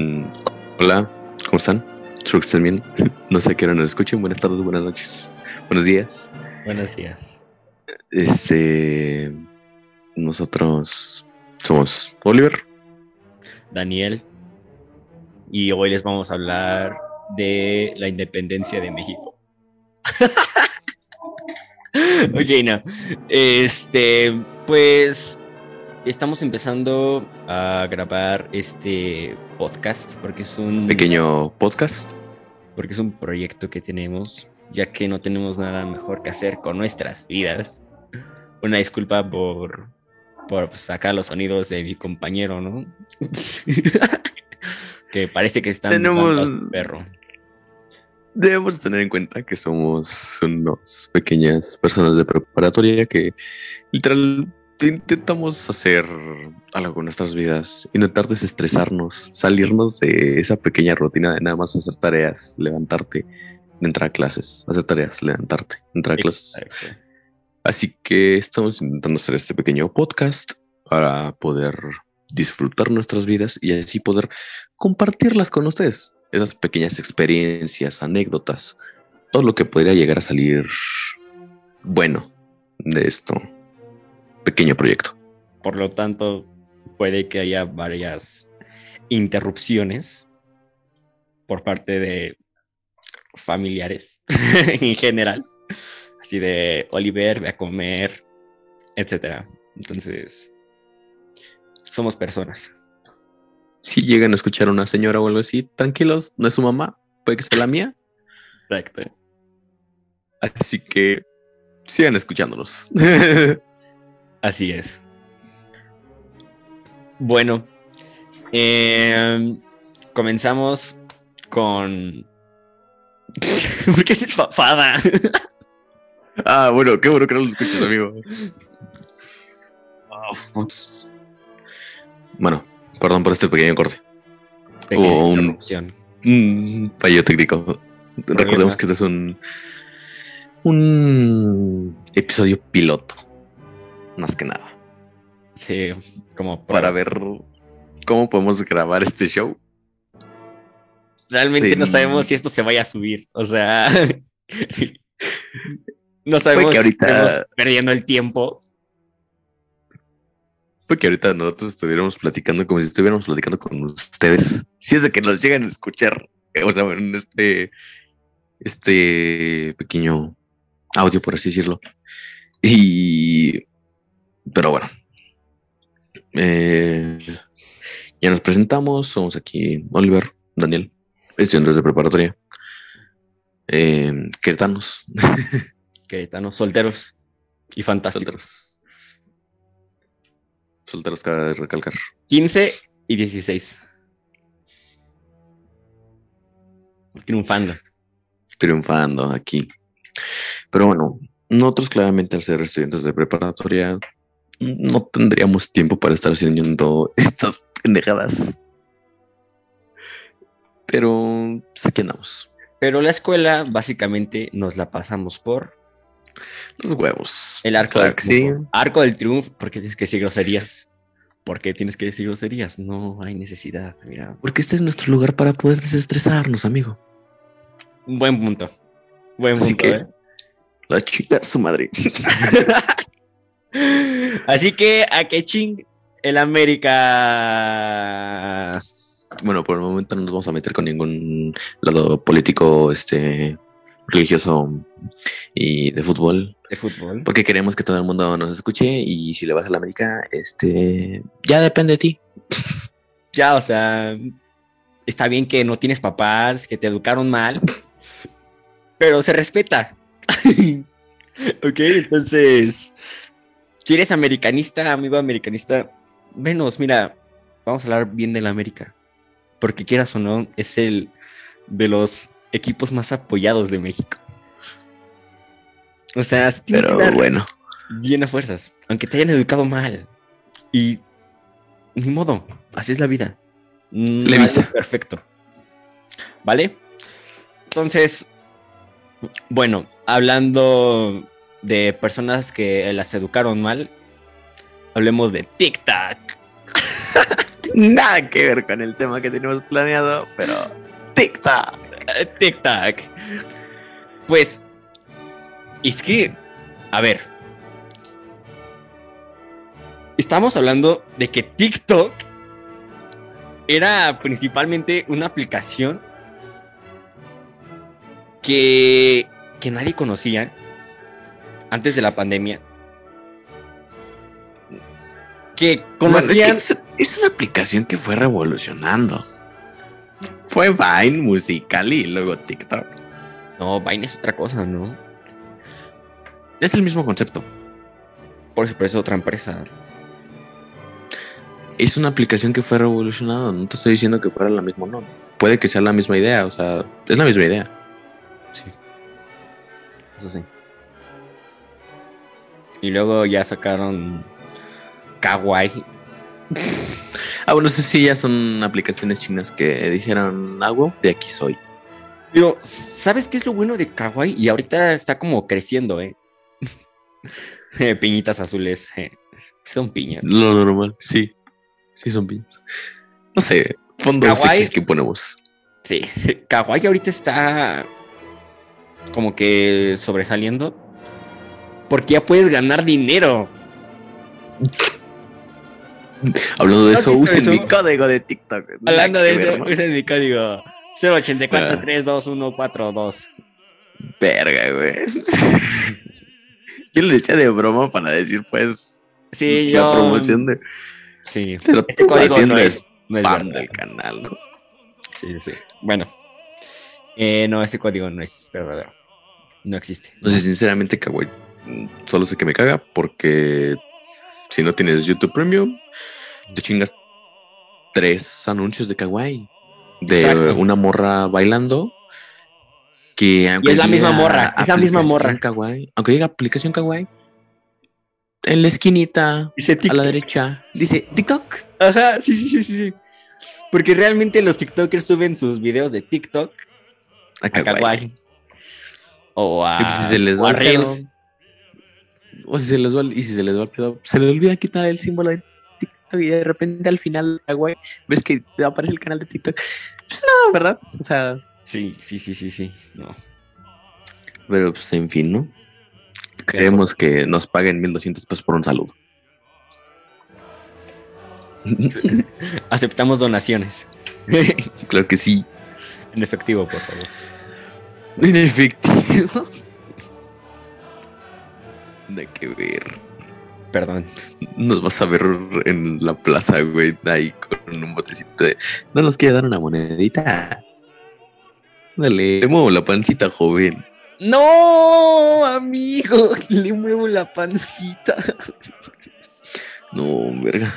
Mm, hola, ¿cómo están? Espero que estén bien. No sé a qué hora nos escuchen. Buenas tardes, buenas noches, buenos días. Buenos días. Este. Nosotros somos Oliver. Daniel. Y hoy les vamos a hablar de la independencia de México. ok, no. Este, pues estamos empezando a grabar este podcast porque es un Pequeño podcast. porque es un proyecto que tenemos, ya que no tenemos nada mejor que hacer con nuestras vidas. Una disculpa por por sacar los sonidos de mi compañero, ¿no? que parece que están Tenemos- perro. Debemos tener en cuenta que somos unos pequeñas personas de preparatoria que literal intentamos hacer algo con nuestras vidas, intentar desestresarnos, salirnos de esa pequeña rutina de nada más hacer tareas, levantarte, entrar a clases, hacer tareas, levantarte, entrar a clases. Exacto. Así que estamos intentando hacer este pequeño podcast para poder disfrutar nuestras vidas y así poder compartirlas con ustedes. Esas pequeñas experiencias, anécdotas, todo lo que podría llegar a salir bueno de esto pequeño proyecto. Por lo tanto, puede que haya varias interrupciones por parte de familiares en general. Así de Oliver, ve a comer, etcétera. Entonces, somos personas. Si llegan a escuchar a una señora o algo así, tranquilos, no es su mamá, puede que sea la mía. Exacto. Así que sigan escuchándonos. Así es. Bueno, em, comenzamos con. ¿Por qué es papada? Ah, bueno, qué bueno que no lo escuches, amigo. Pues. Bueno, perdón por este pequeño corte. Pequeña Hubo un-. Un fallo técnico. Recordemos que este es un. Un episodio piloto. Más que nada. Sí, como Para prueba. ver cómo podemos grabar este show. Realmente Sí. no sabemos si esto se vaya a subir. O sea, no sabemos que ahorita- estamos perdiendo el tiempo. Porque ahorita nosotros estuviéramos platicando como si estuviéramos platicando con ustedes. Si es de que nos llegan a escuchar. eh, O sea, en este. Este pequeño audio, por así decirlo. Y. Pero bueno. Eh, ya nos presentamos. Somos aquí Oliver, Daniel, estudiantes de preparatoria. Eh, queretanos. Queretanos, solteros y fantásticos. Solteros. Solteros, cabe recalcar. 15 y 16. Triunfando. triunfando aquí. Pero bueno, nosotros claramente al ser estudiantes de preparatoria no tendríamos tiempo para estar haciendo estas pendejadas. Pero pues, aquí andamos. Pero la escuela básicamente nos la pasamos por Los huevos. el arco Claro del sí. Arco del triunfo. ¿Por qué tienes que decir groserías? ¿Por qué tienes que decir groserías? No hay necesidad. Mira, Porque este es nuestro lugar para poder desestresarnos, amigo. un buen punto. Buen Así punto. que- ¿eh? La chica su madre. Así que a que ching el América. Bueno, por el momento no nos vamos a meter con ningún lado político, este, religioso y de fútbol. De fútbol. Porque queremos que todo el mundo nos escuche y si le vas a la América, este, ya depende de ti. Ya, o sea, está bien que no tienes papás, que te educaron mal, pero se respeta. ok, entonces, si eres americanista, amigo americanista, menos, mira, vamos a hablar bien de la América, porque quieras o no, es el de los equipos más apoyados de México. O sea, Pero bueno, bien a fuerzas, aunque te hayan educado mal. Y ni modo, así es la vida. No Levisa. algo perfecto. ¿Vale? Entonces, bueno, hablando de personas que las educaron mal, hablemos de TikTok. Nada que ver con el tema que tenemos planeado, pero TikTok. TikTok. Pues, es que, a ver, estamos hablando de que TikTok era principalmente una aplicación que, que nadie conocía antes de la pandemia. Que conocían. es, es una aplicación que fue revolucionando. Fue Vine musical y luego TikTok. No, Vine es otra cosa, ¿no? Es el mismo concepto. Por eso, es otra empresa. Es una aplicación que fue revolucionada. No te estoy diciendo que fuera la misma, no. Puede que sea la misma idea, o sea, es la misma idea. Sí. Eso sí. Y luego ya sacaron Kawaii. Ah, bueno, sí, sí, ya son aplicaciones chinas que dijeron algo, de aquí soy. Pero, ¿sabes qué es lo bueno de Kawaii? Y ahorita está como creciendo, ¿eh? Eh, Piñitas azules. eh, Son piñas. Lo normal, sí. Sí, son piñas. No sé, fondos Kawaii. X que ponemos. Sí. Kawaii ahorita está como que sobresaliendo. Porque ya puedes ganar dinero. Hablando de ¿No eso, usen eso? mi código de TikTok. Hablando de eso, ver, es mi código. 084 Ah. 32142 Verga, güey. Yo le decía de broma para decir, pues, Sí, la yo. promoción de, Sí. de lo Este código haciendo no es no es spam del canal, ¿no? Sí, sí. Bueno. Eh, no, ese código no es verdadero. No existe. No sé, sinceramente, Kawaii. Solo sé que me caga porque si no tienes YouTube Premium, te chingas tres anuncios de Kawaii. De Exacto. una morra bailando. Que aunque es la misma morra, es la misma morra. Kawaii, aunque diga aplicación Kawaii, en la esquinita, Dice a la derecha, dice TikTok. Ajá, sí, sí, sí, sí. Porque realmente los TikTokers suben sus videos de TikTok A a Kawaii. Kawaii. O a, Y pues, si se les o a pedo, Reels. O si se les va y si se les va el pedo, se les olvida quitar el símbolo de TikTok y de repente al final, güey, ves que aparece el canal de TikTok. Pues no, ¿verdad? O sea, Sí, sí, sí, sí, sí. No. pero pues en fin, ¿no? Queremos que nos paguen 1200 pesos por un saludo. Aceptamos donaciones. claro que sí. en efectivo, por favor. En efectivo. Hay que ver. Perdón. Nos vas a ver en la plaza, güey, ahí con un botecito de. ¿No nos quiere dar una monedita? Dale, le muevo la pancita, joven. No, amigo, le muevo la pancita. No, verga.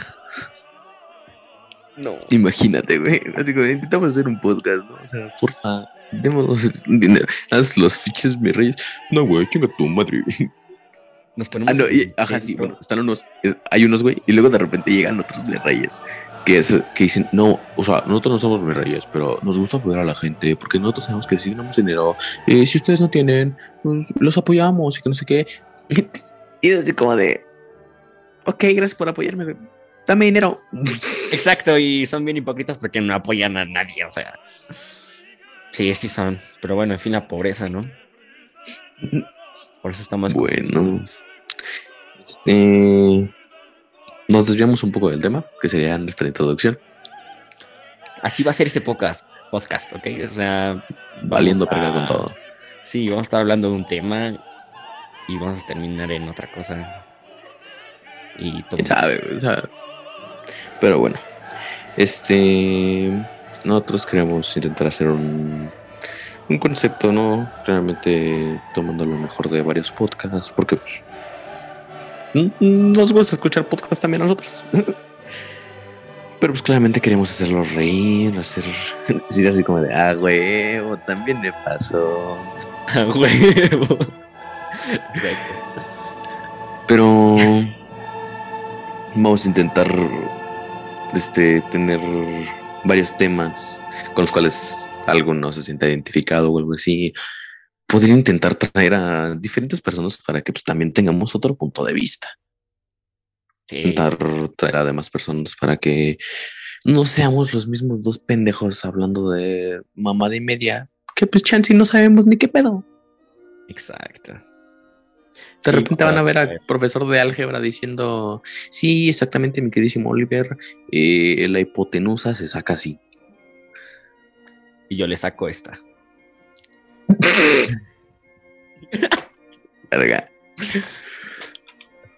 No. Imagínate, güey. Así como, intentamos hacer un podcast, ¿no? O sea, porfa, démonos dinero. Haz los fiches, mi reyes. No, güey, chinga tu madre. Nos ponemos. Ah, no, y, ajá, sí, bueno, están unos, es- hay unos, güey, y luego de repente llegan otros reyes que, es, que dicen, no, o sea, nosotros no somos mis reyes, pero nos gusta apoyar a la gente, porque nosotros sabemos que si ganamos dinero, eh, si ustedes no tienen, pues, los apoyamos y que no sé qué. Y es así como de, ok, gracias por apoyarme, güey. Dame dinero. Exacto, y son bien hipócritas porque no apoyan a nadie, o sea. Sí, sí son. Pero bueno, en fin, la pobreza, ¿no? Por eso estamos. Bueno, este, nos desviamos un poco del tema, que sería nuestra introducción, Así va a ser este podcast, podcast, ¿ok? O sea. valiendo perga con todo. Sí, vamos a estar hablando de un tema y vamos a terminar en otra cosa. Y todo. quién sabe, sea, pero bueno, este, nosotros queremos intentar hacer un, un concepto, ¿no? Realmente tomando lo mejor de varios podcasts, porque pues, nos gusta escuchar podcasts también a nosotros. Pero pues claramente queremos hacerlos reír, hacer, decir así como de, ah, huevo, también me pasó. A huevo. Exacto. Pero vamos a intentar este tener varios temas con los cuales alguno se sienta identificado o algo así. Podría intentar traer a diferentes personas para que pues, también tengamos otro punto de vista. Sí. Intentar traer a demás personas para que no seamos los mismos dos pendejos hablando de mamada y media, que pues chance no sabemos ni qué pedo. Exacto. De repente van a ver al profesor de álgebra diciendo, sí, exactamente, mi queridísimo Oliver, eh, la hipotenusa se saca así. Y yo le saco esta. Verga.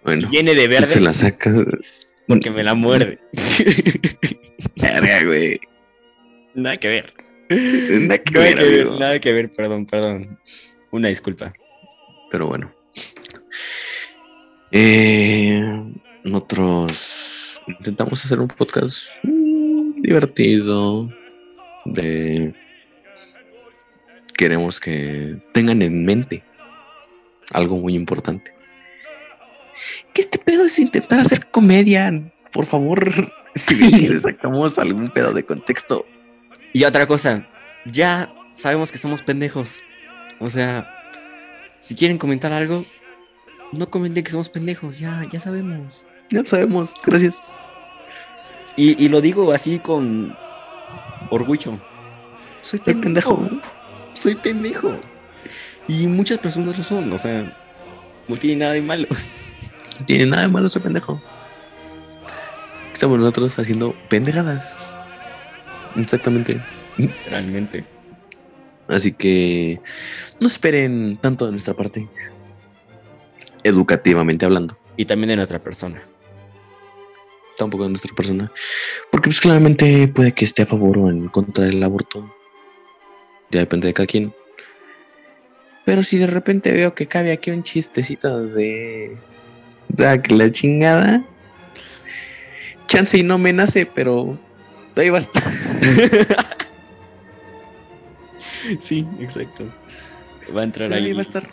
Bueno, Viene de verde se la saca. porque me la muerde. Verga, güey. Nada que ver. Nada que Nada ver, que ver, nada que ver, perdón, perdón. Una disculpa. Pero bueno. Eh, nosotros intentamos hacer un podcast mm, divertido. De. Queremos que tengan en mente algo muy importante. Que este pedo es intentar hacer comedia. Por favor, si le sacamos algún pedo de contexto. Y otra cosa, ya sabemos que somos pendejos. O sea, si quieren comentar algo, no comenten que somos pendejos, ya, ya sabemos. Ya lo sabemos. Gracias. Y, y lo digo así con orgullo. Soy Soy pendejo. pendejo. Soy pendejo. Y muchas personas lo son, o sea, no tiene nada de malo. No tiene nada de malo ser pendejo. Estamos nosotros haciendo pendejadas. Exactamente. Realmente. Así que no esperen tanto de nuestra parte. Educativamente hablando. Y también de nuestra persona. Tampoco de nuestra persona. Porque pues claramente puede que esté a favor o en contra del aborto. Ya depende de cada quien. Pero si de repente veo que cabe aquí un chistecito de... Que la chingada. Chance y no me nace, pero ahí va a estar. sí, exacto. Va a entrar ahí ahí. va a estar. Va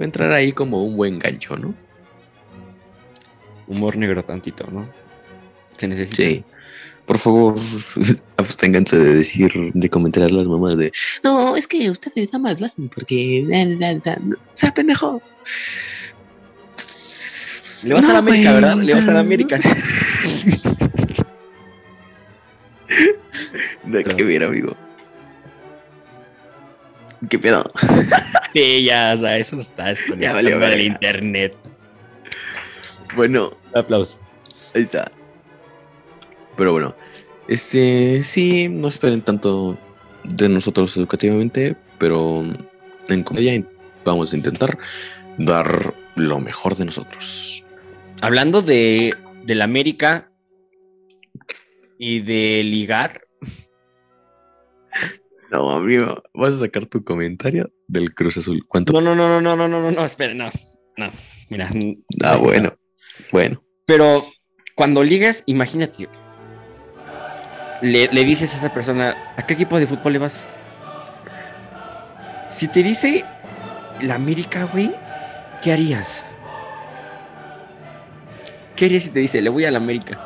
a entrar ahí como un buen gancho, ¿no? Humor negro tantito, ¿no? Se necesita. Sí. Por favor, absténganse de decir, de comentar a las mamás de No, es que ustedes nada más lo hacen porque. O sea, pendejo. Le vas a la No, América, ¿verdad? Le vas a la América. Nada que ver, amigo. ¿Qué pedo? sí, ya, o sea, eso está desconectado valió del verga. internet. Bueno, Aplausos. ahí está. Pero bueno, este sí, no esperen tanto de nosotros educativamente, pero en comedia vamos a intentar dar lo mejor de nosotros. Hablando de, de la América y de ligar, No, amigo, vas a sacar tu comentario del Cruz Azul. ¿Cuánto? No, no, no, no, no, no, no, no, no, espera, no. No, mira. ah, no, bueno, no. bueno. Pero cuando ligas, imagínate. Le, le dices a esa persona, ¿a qué equipo de fútbol le vas? Si te dice la América, güey, ¿qué harías? ¿Qué harías si te dice, le voy a la América?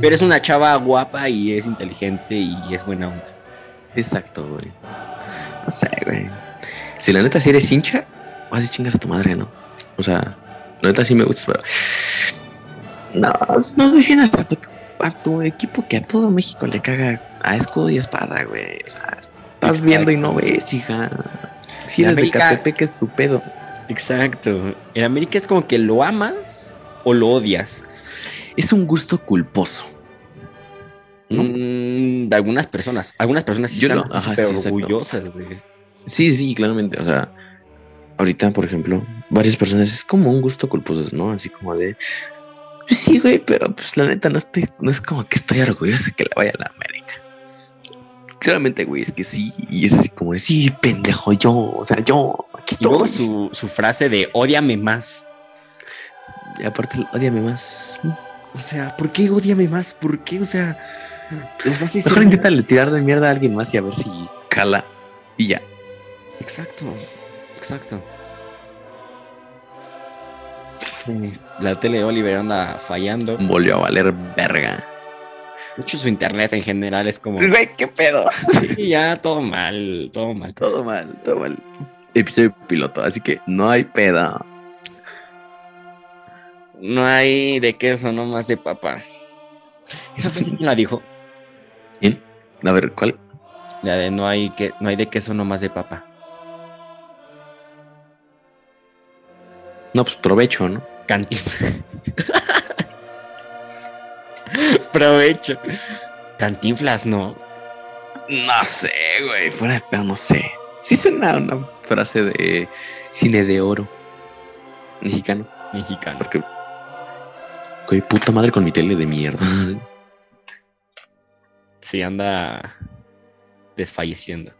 Pero es una chava guapa y es inteligente y es buena onda. Exacto, güey. No sé, güey. Si la neta si eres hincha, vas y chingas a tu madre, ¿no? O sea, la neta sí me gusta, pero. No, no defiendas a tu, a tu equipo que a todo México le caga a escudo y espada, güey. O sea, estás viendo y no ves, hija. Si eres América- de Catepec, es tu pedo. Exacto. En América es como que lo amas o lo odias. Es un gusto culposo. ¿no? Mm, de algunas personas. Algunas personas sí Yo están no, ajá, sí, orgullosas de Sí, sí, claramente. O sea, ahorita, por ejemplo, varias personas es como un gusto culposo, ¿no? Así como de. Sí, güey, pero pues la neta no estoy, no es como que estoy orgulloso que le vaya a la América. Claramente, güey, es que sí, y es así como de sí, pendejo, yo, o sea, yo, aquí Y luego su, su frase de odiame más. Y aparte, odiame más. O sea, ¿por qué odiame más? ¿Por qué? O sea, Mejor inténtale tirar de mierda a alguien más y a ver si cala. Y ya. Exacto, exacto. La tele de Oliver anda fallando. Volvió a valer verga. De hecho, su internet en general es como. Güey, qué pedo. Sí, ya, todo mal, todo mal. Todo mal, todo mal. Episodio piloto, así que no hay peda. No hay de queso, no más de papa. ¿Esa frase quién la dijo? ¿Quién? A ver, ¿cuál? La de no hay, que, no hay de queso, no más de papa. No, pues provecho, ¿no? Cantinflas. Provecho. Cantinflas, no. No sé, güey. Fuera de pedo, no sé. Sí suena una frase de cine de oro mexicano. Mexicano. Porque. Güey, puta madre con mi tele de mierda. Sí, anda desfalleciendo.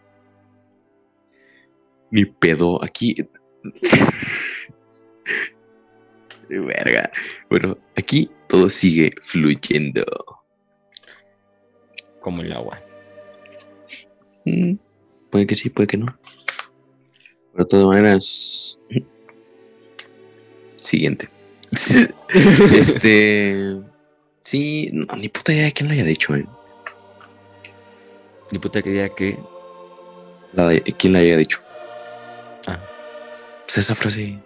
Mi pedo aquí. Verga. Bueno, aquí todo sigue fluyendo. Como el agua. Mm, puede que sí, puede que no. Pero de todas maneras. Siguiente. este. Sí, no, ni puta idea de quién lo haya dicho, eh. Ni puta diga que. La de- ¿Quién la haya dicho? Ah. Pues esa frase.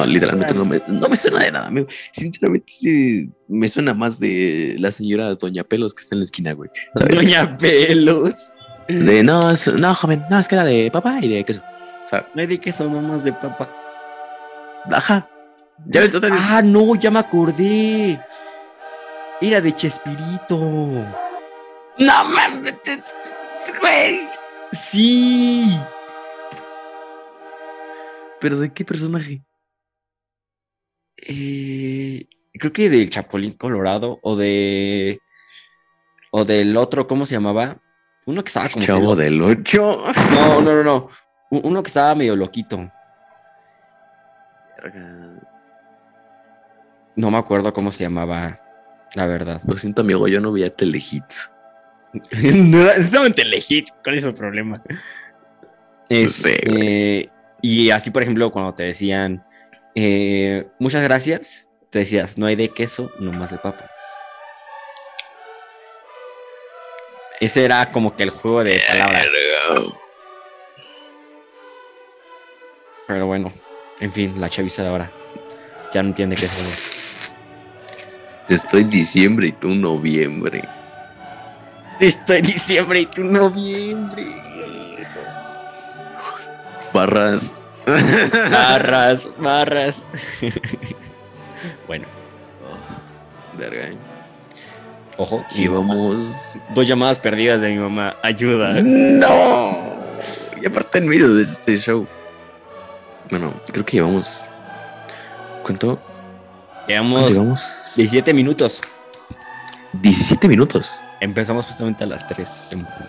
No, literalmente no me, no me suena de nada. amigo. Sinceramente, me suena más de la señora Doña Pelos que está en la esquina, güey. ¿sabes? Doña Pelos. De no, es- no, joven, no, es que era de papá y de queso. No hay de queso, no más de papa. ajá. Ya ves. Ah, no, ya me acordé. Era de Chespirito. No mames, güey. Sí. ¿Pero de qué personaje? Eh, creo que del Chapulín Colorado o de. O del otro, ¿cómo se llamaba? Uno que estaba como. Chavo del 8. No, no, no, no. Uno que estaba medio loquito. No me acuerdo cómo se llamaba, la verdad. Lo siento, amigo, yo no veía telehits. no, estaba en Telehit. ¿Cuál es el problema? No sé, Este, y así, por ejemplo, cuando te decían eh, muchas gracias, te decías no hay de queso, no más de papa. Ese era como que el juego de palabras. Pero bueno, en fin, la chaviza de ahora ya no entiende qué es Estoy diciembre y tú noviembre. Estoy diciembre y tu noviembre. Barras. Barras, barras. bueno, Oh, verga. ojo. Aquí vamos. Dos llamadas perdidas de mi mamá. Ayuda. No. Y aparte en medio de este show. Bueno, creo que llevamos. ¿Cuánto? Llevamos Llevamos 17 minutos. 17 minutos. Empezamos justamente a las 3. en punto.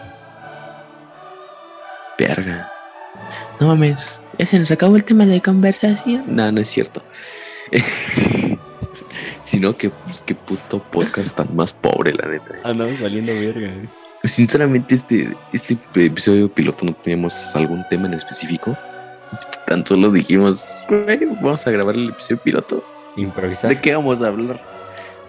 Verga. No mames. Ya se nos acabó el tema de conversación. No, no es cierto. Sino que, pues, qué puto podcast tan más pobre, la neta. Andamos valiendo verga. eh. Sinceramente, este, este episodio piloto no teníamos algún tema en específico. Tan solo dijimos, "Güey, vamos a grabar el episodio piloto. Improvisar. ¿De qué vamos a hablar?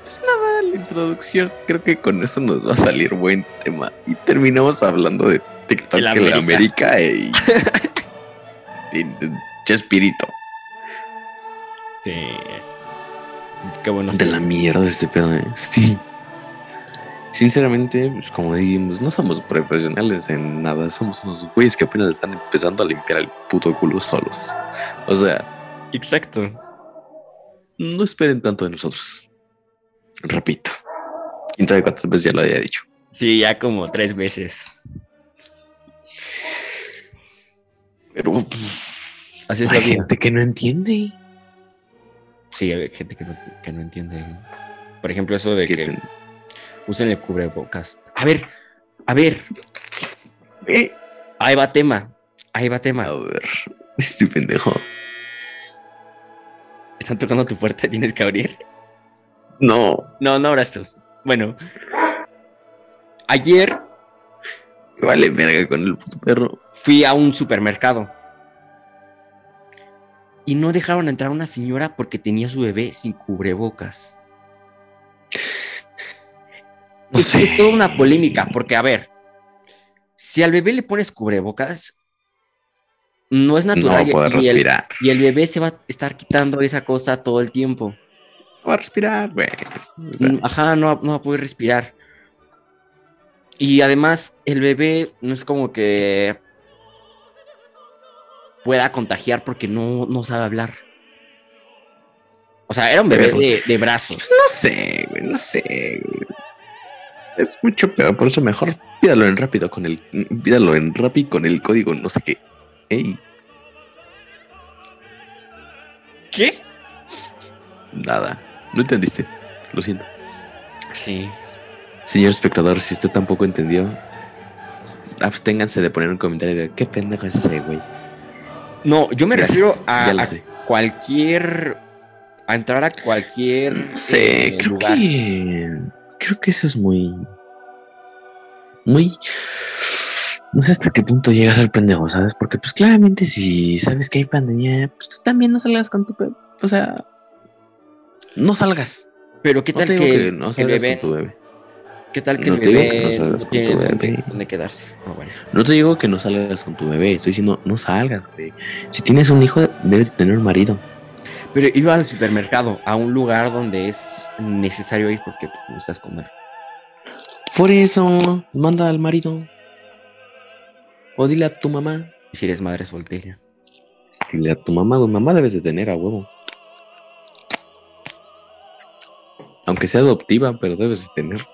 Pues nada, la introducción. Creo que con eso nos va a salir buen tema. Y terminamos hablando de TikTok en la América. América y. Chespirito. Sí. Qué bueno. De la mierda este pedo, ¿eh? Sí. Sinceramente, pues como dijimos, no somos profesionales en nada. Somos unos güeyes que apenas están empezando a limpiar el puto culo solos. O sea, Exacto. no esperen tanto de nosotros. Repito. Quién sabe cuántas veces ya lo había dicho. Sí, ya como tres veces. Pero pues, Así es la hay vida. gente que no entiende. Sí, hay gente que no, que no entiende. Por ejemplo, eso de Que ten- usen el cubrebocas. A ver, a ver. Eh, Ahí va tema. Ahí va A tema. ver, este pendejo. Están tocando tu puerta, tienes que abrir. No, No, no abras tú. Bueno. Ayer vale verga con el puto perro. fui a un supermercado. Y no dejaron entrar a una señora porque tenía su bebé sin cubrebocas. No Es sé. toda una polémica, porque a ver, si al bebé le pones cubrebocas, no es natural. No y- puede y, el, respirar. y el bebé se va a estar quitando esa cosa todo el tiempo. No puede respirar, güey. Ajá, no, va- no va a poder respirar. Y además, el bebé no es como que pueda contagiar porque no, no sabe hablar. O sea, era un bebé Pero- de, de brazos. No sé, güey, no sé. Es mucho peor, por eso mejor pídalo en rápido con el. Pídalo en rápido con el código, no sé qué. Ey, ¿Qué? nada. No entendiste. Lo siento. Sí. Señor espectador, si usted tampoco entendió, absténganse de poner un comentario de qué pendejo es ese, güey. No, yo me Gracias, refiero a, cualquier. a entrar a cualquier Sí, eh, creo lugar. que. Creo que eso es muy. Muy. No sé hasta qué punto llega a ser pendejo, ¿sabes? Porque, pues claramente, si sabes que hay pandemia, pues tú también no salgas con tu. O sea. No salgas. Pero qué tal que, que el- no el salgas bebé. con tu bebé. ¿Qué tal que No el te digo bebé que no salgas con tu bebé. quedarse? Bueno. No te digo que no salgas con tu bebé. Estoy diciendo, no salgas, güey. Si tienes un hijo, debes de tener un marido. Pero iba al supermercado, a un lugar donde es necesario ir porque pues, necesitas comer. Por eso, manda al marido. O dile a tu mamá. Y si eres madre soltera. Dile a tu mamá, güey. Mamá debes de tener a huevo. Aunque sea adoptiva, pero debes de tener.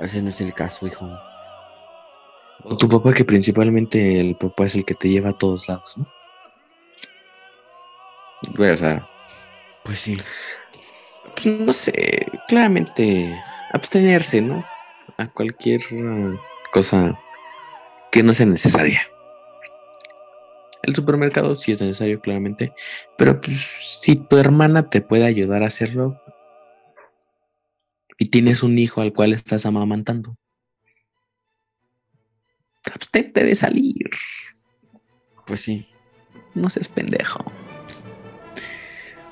Ese no es el caso, hijo. O tu papá, que principalmente el papá es el que te lleva a todos lados, ¿no? O sea, Pues sí. pues no sé, claramente abstenerse, ¿no? A cualquier eh, cosa que no sea necesaria. El supermercado sí es necesario, claramente, pero pues si tu hermana te puede ayudar a hacerlo y tienes un hijo al cual estás amamantando, abstente de salir, Pues sí. no seas pendejo.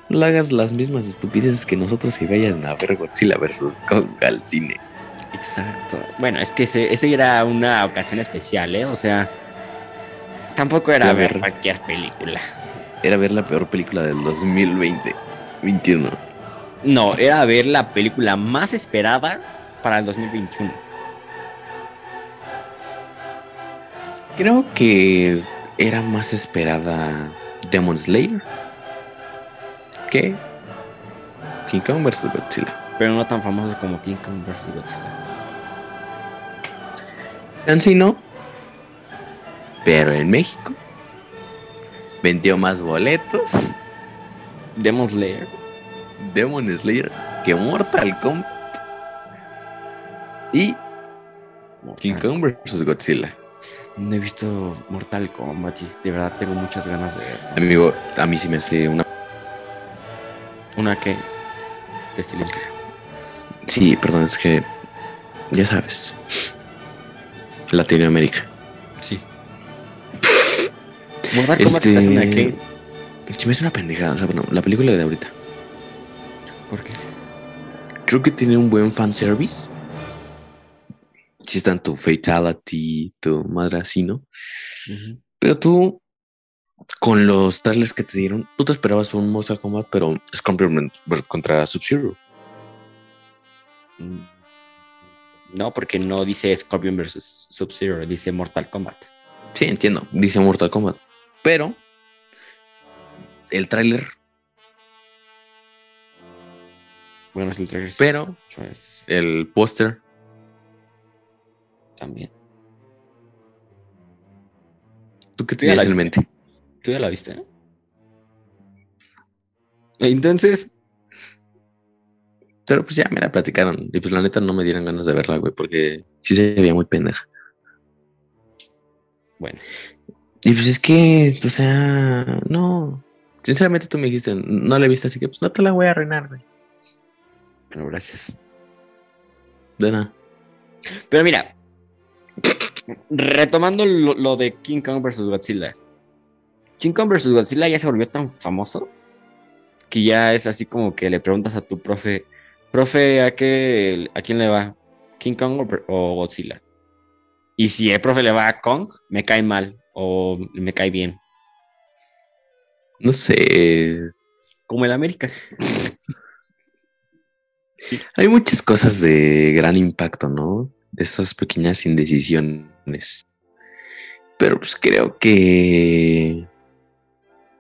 No hagas las mismas estupideces que nosotros y vayan a ver Godzilla versus Kong al cine. Exacto. Bueno, es que ese, ese era una ocasión especial, ¿eh? O sea, tampoco era ver ver- cualquier película. Era ver la peor película del 2020, 21. No, era ver la película más esperada para el 2021. Creo que era más esperada Demon Slayer que King Kong vs Godzilla. Pero no tan famoso como King Kong vs. Godzilla. Sí no, pero en México vendió más boletos Demon Slayer. Demon Slayer que Mortal Kombat y King Kong vs Godzilla. No he visto Mortal Kombat y de verdad tengo muchas ganas de. Amigo, a mí sí me hace una. Una que de silencio. Sí, perdón, es que ya sabes. Latinoamérica. Sí. Mortal Kombat Este. es una que. Sí me hace una pendejada. O sea, bueno, la película de ahorita. ¿Por qué? Creo que tiene un buen fanservice. Si está en tu Fatality, tu madre así, ¿no? Pero tú, con los trailers que te dieron, tú te esperabas un Mortal Kombat, pero Scorpion contra Sub-Zero. Mm. No, porque no dice Scorpion vs. Sub-Zero, dice Mortal Kombat. Sí, entiendo. Dice Mortal Kombat. Pero el tráiler, Bueno, es el trailer. pero Pues, el póster, también. ¿tú qué tenías en mente? ¿Tú ya la viste? Entonces, Pero pues ya me la platicaron. Y pues la neta no me dieron ganas de verla, güey, porque sí se veía muy pendeja. bueno, Y pues es que, o sea, no. Sinceramente tú me dijiste, no la he visto, así que pues no te la voy a arruinar, güey. Bueno, gracias. De nada. Pero mira, retomando lo, lo de King Kong vs. Godzilla. King Kong vs. Godzilla ya se volvió tan famoso que ya es así como que le preguntas a tu profe, profe, ¿a, qué, ¿a quién le va? ¿King Kong o, o Godzilla? Y si el profe le va a Kong, me cae mal o me cae bien. No sé. Como el América. Hay muchas cosas de gran impacto, ¿no? Esas pequeñas indecisiones. Pero pues creo que.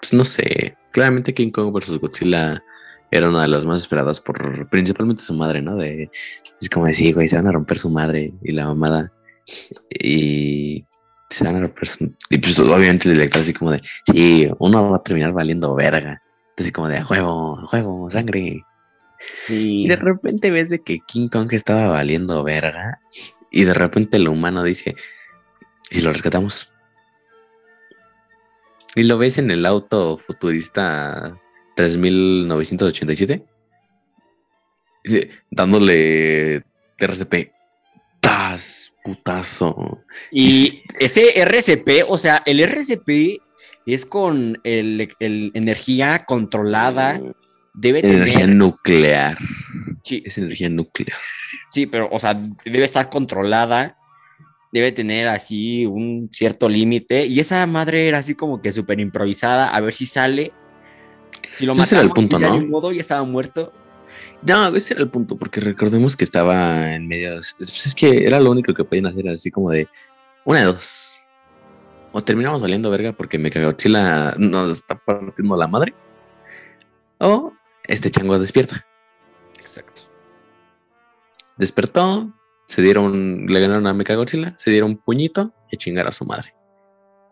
Pues no sé. Claramente King Kong vs. Godzilla era una de las más esperadas por principalmente su madre, ¿no? De. Es como decir, güey, se van a romper su madre y la mamada. Y. Se van a romper su. Y pues obviamente el director así como de. Sí, uno va a terminar valiendo verga. Así como de juego, juego, sangre. Sí. Y de repente ves de que King Kong estaba valiendo verga. Y de repente el humano dice, ¿y lo rescatamos? Y lo ves en el auto futurista 3987. Dice, dándole RCP. ¡Tas! Putazo. Y ese RCP, o sea, el RCP es con el, el energía controlada. Debe Energía tener. nuclear. Sí, Es energía nuclear. sí, pero, o sea, debe estar controlada. Debe tener así un cierto límite. Y esa madre era así como que súper improvisada. A ver si sale. Si lo Ese era el matamos, punto, ya ¿no? modo, ya estaba muerto. No, ese era el punto, porque recordemos que estaba en medio. Es, pues es que era lo único que podían hacer, así como de una de dos. O terminamos valiendo verga porque me Mechagodzilla nos está partiendo la madre. O este chango despierta. Exacto. Despertó, se dieron, le ganaron a Mechagodzilla, se dieron un puñito y a chingar a su madre.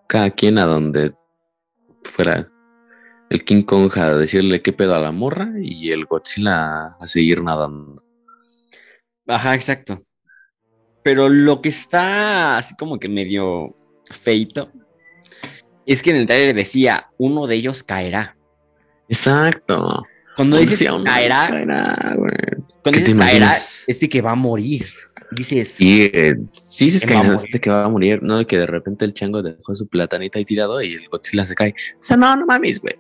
Cada quien a donde fuera el King Kong a decirle qué pedo a la morra y el Godzilla a seguir nadando. Ajá, exacto. Pero lo que está así como que medio feito es que en el trailer decía, uno de ellos caerá. Exacto. Cuando dices uno de caerá, caerá, güey. cuando ¿Qué te dices caerá, es de que va a morir. Dices, Sí, eh, sí, sí, es Que que va a no, morir. es de que va a morir, ¿no? De que de repente el chango dejó su platanita ahí tirado y el Godzilla se cae. O sea, no, no mames, güey.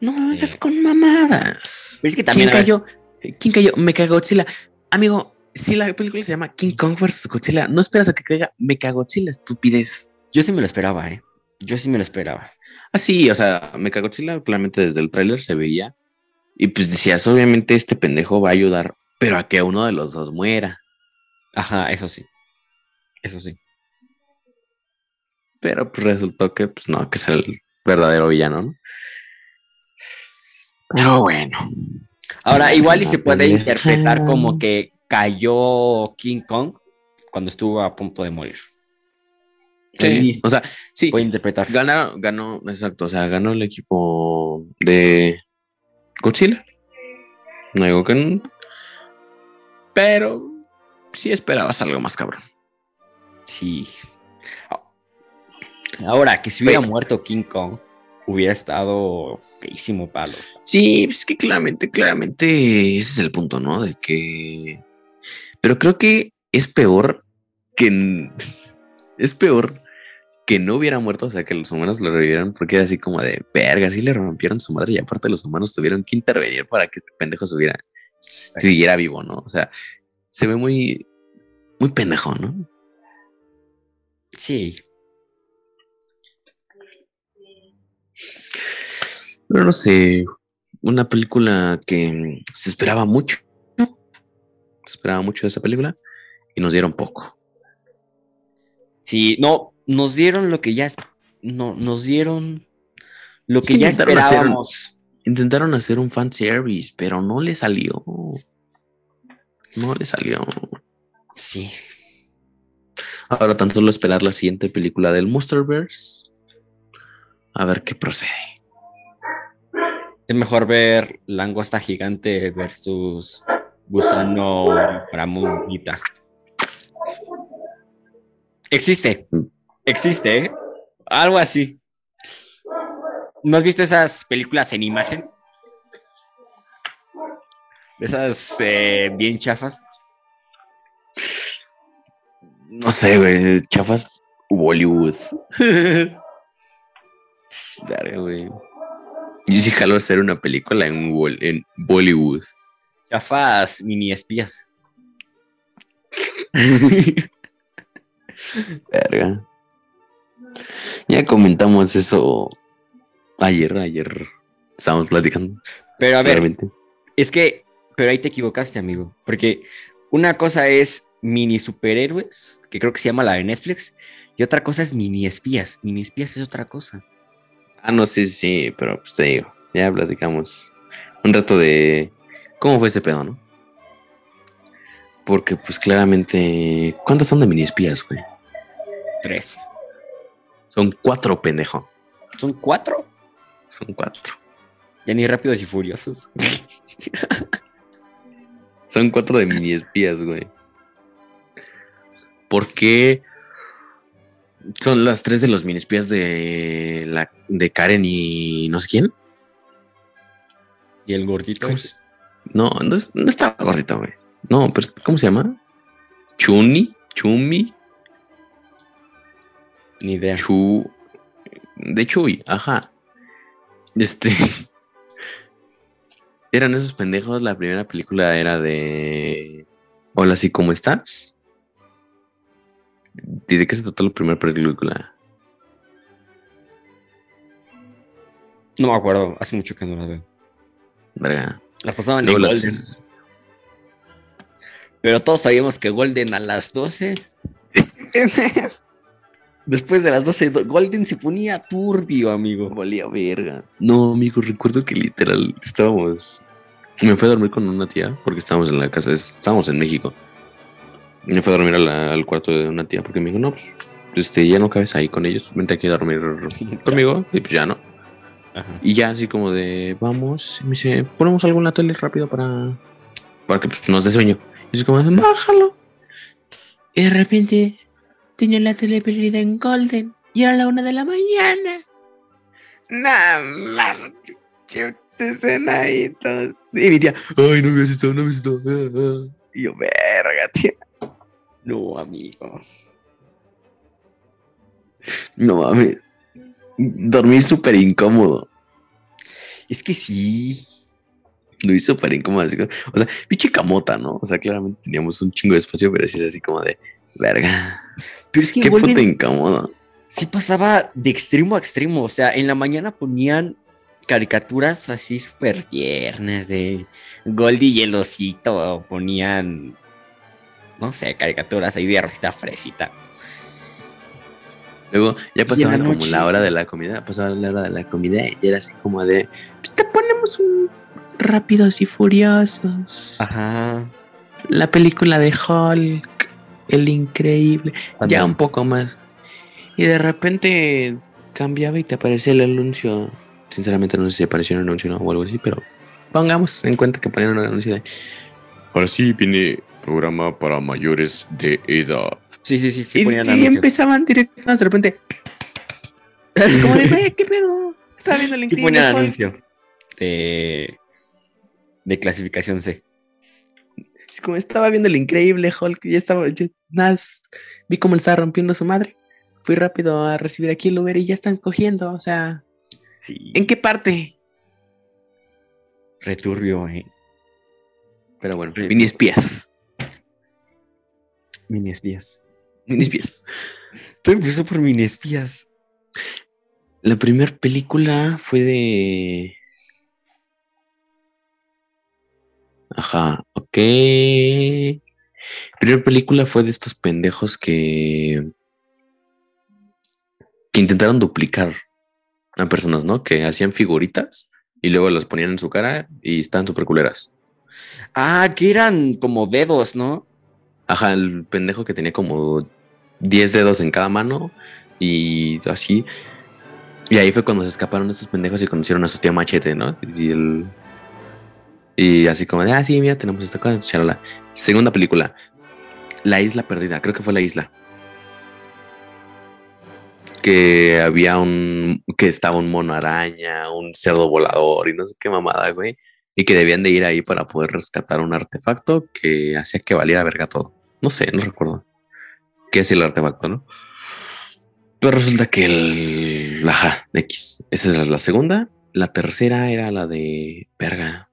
No me hagas con mamadas. pero es que ¿Quién también ver, cayó? ¿Quién cayó? Mechagodzilla. Amigo, si la película se llama King Kong vs. Godzilla, no esperas a que caiga Mechagodzilla, estupidez. yo sí me lo esperaba, ¿eh? Yo sí me lo esperaba. Así, o sea, Mechagodzilla claramente desde el tráiler se veía. Y pues decías, obviamente este pendejo va a ayudar, pero a que uno de los dos muera. Ajá, eso sí. Eso sí. Pero pues resultó que, pues no, que es el verdadero villano, ¿no? Pero bueno. Ahora, igual y se puede pendeja. interpretar como que cayó King Kong cuando estuvo a punto de morir. Sí, o sea, sí, Puede interpretar. ganaron, ganó, exacto, o sea, ganó el equipo de Godzilla. No digo que no. Pero sí esperabas algo más cabrón. Sí. Ahora, que si hubiera Pero- muerto King Kong, hubiera estado feísimo para los fans. Sí, pues es que claramente, claramente ese es el punto, ¿no? De que. Pero creo que es peor que. Es peor que no hubiera muerto, o sea, que los humanos lo revivieran, porque era así como de verga, así le rompieron su madre y aparte los humanos tuvieron que intervenir para que este pendejo subiera, siguiera vivo, ¿no? O sea, se ve muy. Muy pendejo, ¿no? Sí. Pero no sé, una película que se esperaba mucho. Se esperaba mucho de esa película y nos dieron poco. Sí, no, nos dieron lo que ya. No, nos dieron lo Es que ya hacer- esperábamos. Intentaron hacer un fan service, pero no le salió. No le salió. Sí. Ahora tan solo esperar la siguiente película del Monsterverse. A ver qué procede. Es mejor ver langosta gigante versus gusano inframundita. Existe. Existe, ¿eh? Algo así. ¿No has visto esas películas en imagen? Esas eh, bien chafas. No sé, güey. Chafas Bollywood. Verga, güey. Yo sí jalo hacer una película en, en Bollywood. Chafas mini espías. Verga. Ya comentamos eso ayer, ayer estábamos platicando. Pero a ver, es que, pero ahí te equivocaste, amigo. Porque una cosa es mini superhéroes, que creo que se llama la de Netflix, y otra cosa es mini espías. Mini espías es otra cosa. Ah, no, sí, sí, pero pues te digo, ya platicamos un rato de cómo fue ese pedo, ¿no? Porque, pues claramente, ¿cuántas son de mini espías, güey? Tres. Son cuatro, pendejo. ¿Son cuatro? Son cuatro. Ya ni rápidos y furiosos. Son cuatro de mini espías, güey. ¿Por qué son las tres de los mini espías de, la, de Karen y no sé quién? y el gordito ¿Cómo es- se- No, no, no está gordito, güey. No, pero ¿cómo se llama? Chuni, Chumi, Ni idea. Chu. De Chuy, ajá. Este. Eran esos pendejos. La primera película era de. Hola, sí, ¿cómo estás? ¿Y de qué se trató la primera película? No me acuerdo. Hace mucho que no la veo. Verga. La pasaban en las- Golden. Pero todos sabíamos que Golden a las 12. Después de las 12, do- Golden se ponía turbio, amigo. Valía verga. No, amigo, recuerdo que literal estábamos. Me fui a dormir con una tía porque estábamos en la casa, es- estábamos en México. Me fui a dormir a la- al cuarto de una tía porque me dijo, no, pues, este, ya no cabes ahí con ellos, vente aquí a dormir conmigo. Y pues ya no. Ajá. Y ya así como de, vamos, y me dice, ponemos algo en la tele rápido para, para que pues, nos dé sueño. Y es como, bájalo. Y de repente tenía la tele perdida en Golden y era la una de la mañana. Nada, escena ahí todo. Y mi tía, ay, no me esto, no me esto. Y yo, verga, tía. No, amigo. No mames. Dormí súper incómodo. Es que sí. Dormí súper incómodo. Así como- o sea, pinche camota, ¿no? O sea, claramente teníamos un chingo de espacio, pero sí es así como de, verga. Pero es que Qué Golden puta incómodo. sí pasaba de extremo a extremo. O sea, en la mañana ponían caricaturas así súper tiernas de Goldie y el osito. Ponían, no sé, caricaturas ahí de Rosita Fresita. Luego ya la pasaba como noche. la hora de la comida, pasaba la hora de la comida y era así como de, pues te ponemos un rápidos y furiosos. Ajá. La película de Hulk, el increíble, ya un poco más. Y de repente cambiaba y te aparecía el anuncio. Sinceramente no sé si apareció un anuncio ¿no? o algo así, pero pongamos en cuenta que ponían un anuncio de... Ahora sí viene programa para mayores de edad. Sí, sí, sí, sí. y ponían y empezaban directos de repente... Como de, "Güey, ¿qué pedo? Estaba viendo el increíble ponían Hulk". anuncio de, de clasificación C. Es como estaba viendo el increíble Hulk, ya estaba, yo más vi cómo le estaba rompiendo a su madre. Fui rápido a recibir aquí el Uber y ya están cogiendo, o sea, Sí. ¿en qué parte? Returbio, eh. Pero bueno, Sí. mini espías. Mini espías. Mini espías. Todo empezó por mini espías. La primera película fue de. Ajá, ok. La primera película fue de estos pendejos que. que intentaron duplicar a personas, ¿no? Que hacían figuritas y luego las ponían en su cara y estaban súper culeras. Ah, que eran como dedos, ¿no? Ajá, el pendejo que tenía como 10 dedos en cada mano y así. Y ahí fue cuando se escaparon estos pendejos y conocieron a su tía Machete, ¿no? Y, el- y así como de, ah, sí, mira, tenemos esta cosa. charala. Segunda película, La Isla Perdida, creo que fue La Isla. Que había un, que estaba un mono araña, un cerdo volador y no sé qué mamada, güey. Y que debían de ir ahí para poder rescatar un artefacto que hacía que valiera verga todo. No sé, no recuerdo. ¿Qué es el artefacto, no? Pero resulta que el. Ajá, X. Esa es la segunda. La tercera era la de. Verga.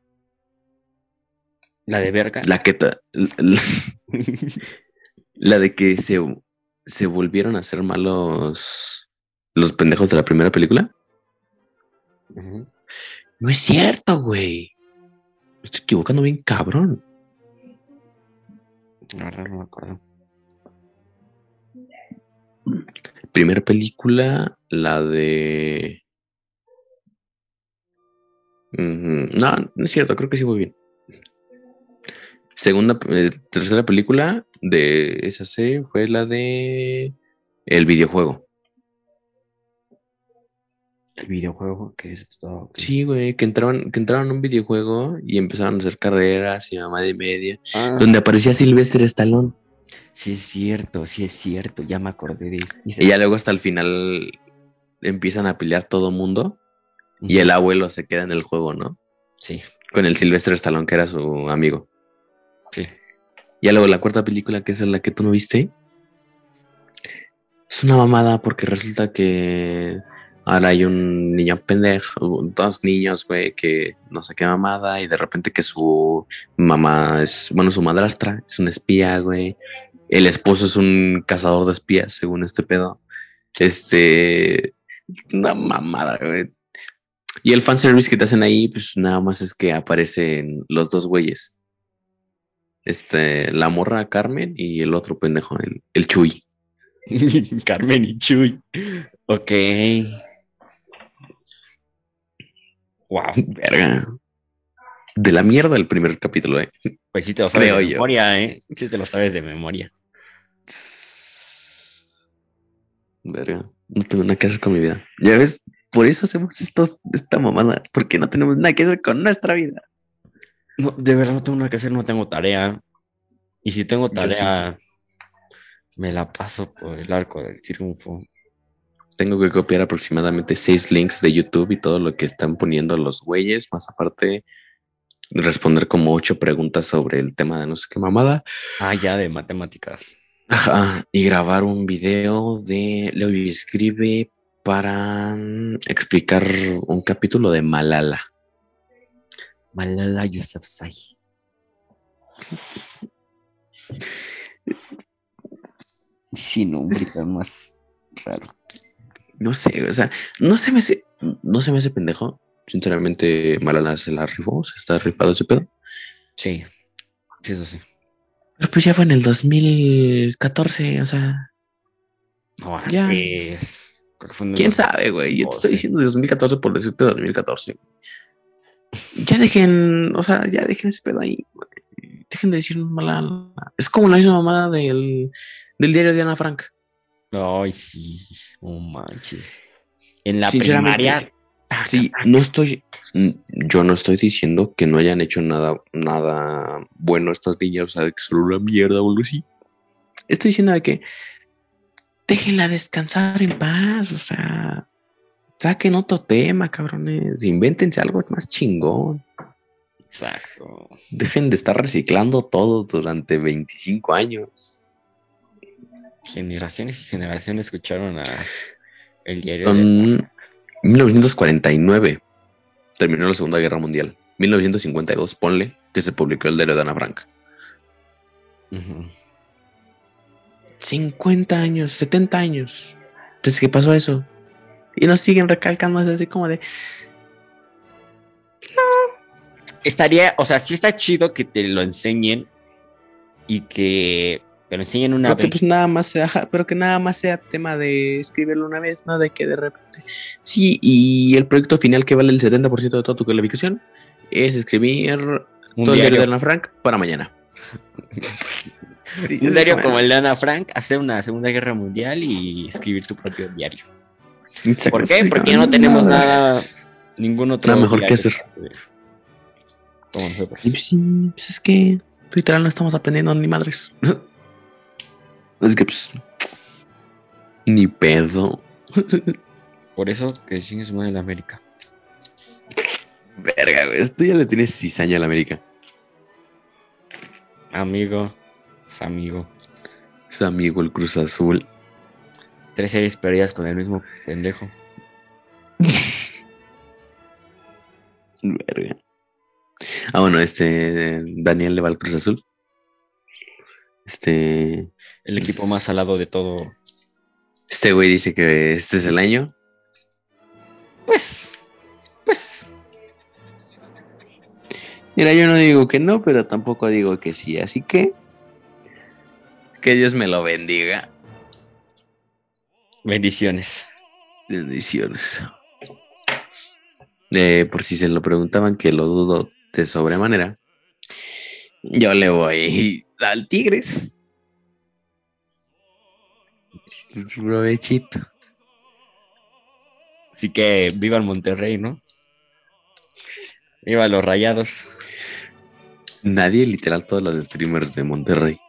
La de verga. La que. ta- La, la de que se. se volvieron a hacer malos los pendejos de la primera película. No es cierto, güey. Me estoy equivocando bien cabrón. Verdad no me acuerdo. Primera película, la de. No, no es cierto, creo que sí voy bien. Segunda, eh, tercera película de esa serie fue la de el videojuego. El videojuego que es todo. Sí, güey, que entraban, que entraron a un videojuego y empezaron a hacer carreras y mamá de media, Ah, donde aparecía Sylvester Stallone. sí es cierto, sí es cierto. Ya me acordé de eso. Y ya luego hasta el final empiezan a pelear todo mundo y el abuelo se queda en el juego, ¿no? Sí, Con el Sylvester Stallone, que era su amigo. Sí. Ya luego la cuarta película, que es la que tú no viste, es una mamada porque resulta que ahora hay un niño pendejo, dos niños, güey, que no sé qué mamada, y de repente que su mamá es, bueno, su madrastra es un espía, güey. El esposo es un cazador de espías, según este pedo. Este, una mamada, güey. Y el fanservice que te hacen ahí, pues nada más es que aparecen los dos güeyes. Este, la morra Carmen y el otro pendejo, el, el Chuy. Carmen y Chuy. Ok. Wow. Verga. De la mierda el primer capítulo, eh. Pues sí te lo sabes Creo de yo. memoria, ¿eh? Sí te lo sabes de memoria. Verga. No tengo nada que hacer con mi vida. Ya ves, por eso hacemos estos, esta mamada, porque no tenemos nada que hacer con nuestra vida. No, de verdad no tengo nada que hacer, no tengo tarea. Y si tengo sí. tarea, me la paso por el arco del triunfo. Tengo que copiar aproximadamente seis links de YouTube y todo lo que están poniendo los güeyes, más aparte responder como ocho preguntas sobre el tema de no sé qué mamada. Ah, ya de matemáticas. Ajá, y grabar un video de Leo escribe para mm, explicar un capítulo de Malala. Malala Yousafzai. Sí, nombre tan más raro. No sé, o sea, no se me hace, no se me hace pendejo. Sinceramente, Malala se la rifó, se está rifado ese pedo. Sí, sí, eso sí. Pero pues ya fue en el 2014, o sea, No, Ya. antes. Creo que fue en el quién sabe, güey. Yo te estoy diciendo 2014 por decirte 2014. Ya dejen, o sea, ya dejen ese pedo ahí, güey. Dejen de decir Malala. Es como la misma mamada del, del diario de Ana Frank. Ay, sí, no manches. En la primaria. Sí, no estoy, yo no estoy diciendo que no hayan hecho nada, nada bueno estas niñas, o sea, de que solo una mierda o algo así. Estoy diciendo de que déjenla descansar en paz, o sea, saquen otro tema, cabrones, invéntense algo más chingón. Exacto. Dejen de estar reciclando todo durante 25 años. Generaciones y generaciones escucharon a el diario de Son 1949 terminó la Segunda Guerra Mundial. 1952, ponle que se publicó el diario de Ana Frank. Ujú. 50 años, 70 años desde que pasó eso. Y nos siguen recalcando así como de, Estaría, o sea, sí está chido que te lo enseñen y que te lo enseñen una pero que vez. pues nada más sea, pero que nada más sea tema de escribirlo una vez, no de que de repente. Sí, y el proyecto final que vale el 70% de toda tu calificación es escribir un todo el diario diario, de Ana Frank para mañana. un diario como el de Ana Frank, hacer una Segunda Guerra Mundial y escribir tu propio diario. ¿Por qué? Porque no tenemos nada- Ningún otro. Nada mejor que hacer. Pues sí, pues es que literal no estamos aprendiendo ni madres. es que pues ni pedo. Por eso que chingue su madre la América. Verga, güey. Esto ya le tienes cizaña a la América. Amigo, es amigo. Es amigo el Cruz Azul. Tres series perdidas con el mismo pendejo. Verga. Ah, bueno, este Daniel le va al Cruz Azul. Este. El equipo más salado de todo. Este güey dice que este es el año. Pues. Pues. Mira, yo no digo que no, pero tampoco digo que sí. Así que. Que Dios me lo bendiga. Bendiciones. Bendiciones. Eh, por si se lo preguntaban, que lo dudo de sobremanera. Yo le voy al Tigres. Provechito. Así que viva el Monterrey, ¿no? Viva los rayados. Nadie, literal, todos los streamers de Monterrey.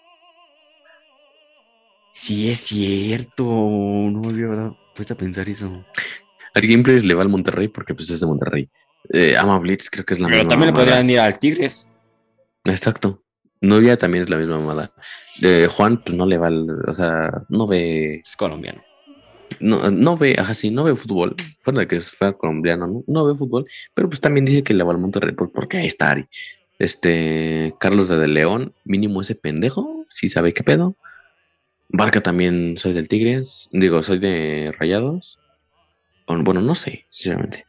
Sí, es cierto. No me había puesto a pensar eso. Al Gameplays le va al Monterrey porque pues es de Monterrey. Eh, Ama Blitz creo que es la Pero misma también le podrían ir al Tigres. Exacto. Novia también es la misma mamada. Juan, pues no le va al, o sea, no ve, Es colombiano. no, no ve, ajá, sí, no ve fútbol. Fuera de que fue colombiano, ¿no? No ve fútbol, pero pues también dice que le va al Monterrey por- porque ahí está Ari. Este, Carlos de, de León, mínimo ese pendejo, sí sabe qué pedo. Barca también soy del Tigres, digo, soy de Rayados. O, bueno, no sé, sinceramente.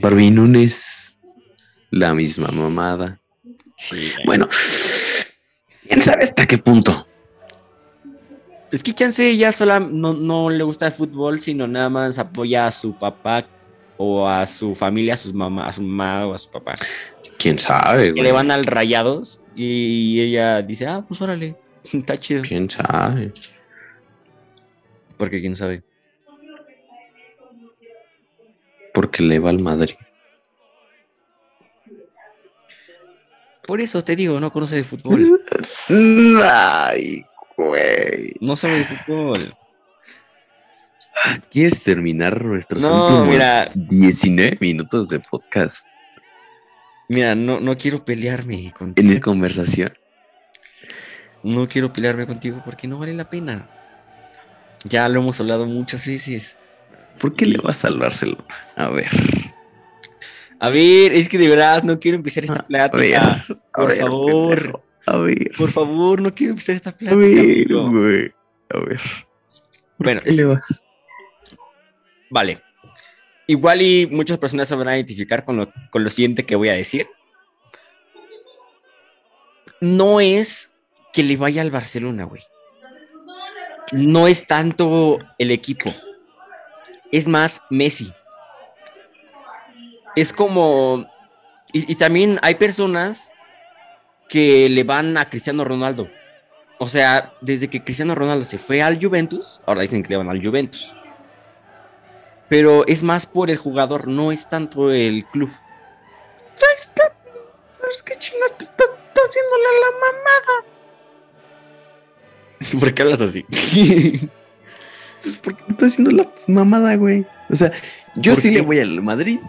Barbie Núñez, la misma mamada. Sí. Bueno, quién sabe hasta qué punto. Es que Chance ya sola no, no le gusta el fútbol, sino nada más apoya a su papá o a su familia, a sus mamá, a su mamá o a su papá. Quién sabe, Que le van al rayados y ella dice, ah, pues órale, está chido. Quién sabe. Porque quién sabe. Porque le va al Madrid. Por eso te digo, no conoce de fútbol. Ay, güey. No sabe de fútbol. ¿Quieres terminar nuestros No, últimos mira. 19 minutos de podcast Mira, no, no quiero pelearme en contigo. la conversación? No quiero pelearme contigo porque no vale la pena. Ya lo hemos hablado muchas veces. ¿Por qué le va a salvárselo? A ver. A ver, es que de verdad no quiero empezar esta A ver. plática. A Por ver, favor. pendejo. A ver. Por favor, no quiero empezar esta A plática. ver, amigo. güey. A ver. ¿Por Bueno, qué es- le vas? Vale. Igual y muchas personas se van a identificar con lo, con lo siguiente que voy a decir. No es que le vaya al Barcelona, güey. No es tanto el equipo. Es más Messi. Es como... Y, también hay personas que le van a Cristiano Ronaldo. O sea, desde que Cristiano Ronaldo se fue al Juventus, ahora dicen que le van al Juventus pero es más por el jugador, no es tanto el club. Es que chingas te estás haciéndole la mamada. ¿Por qué hablas así? Porque me está haciendo la mamada, güey. O sea, yo ¿Por sí qué? le voy al Madrid.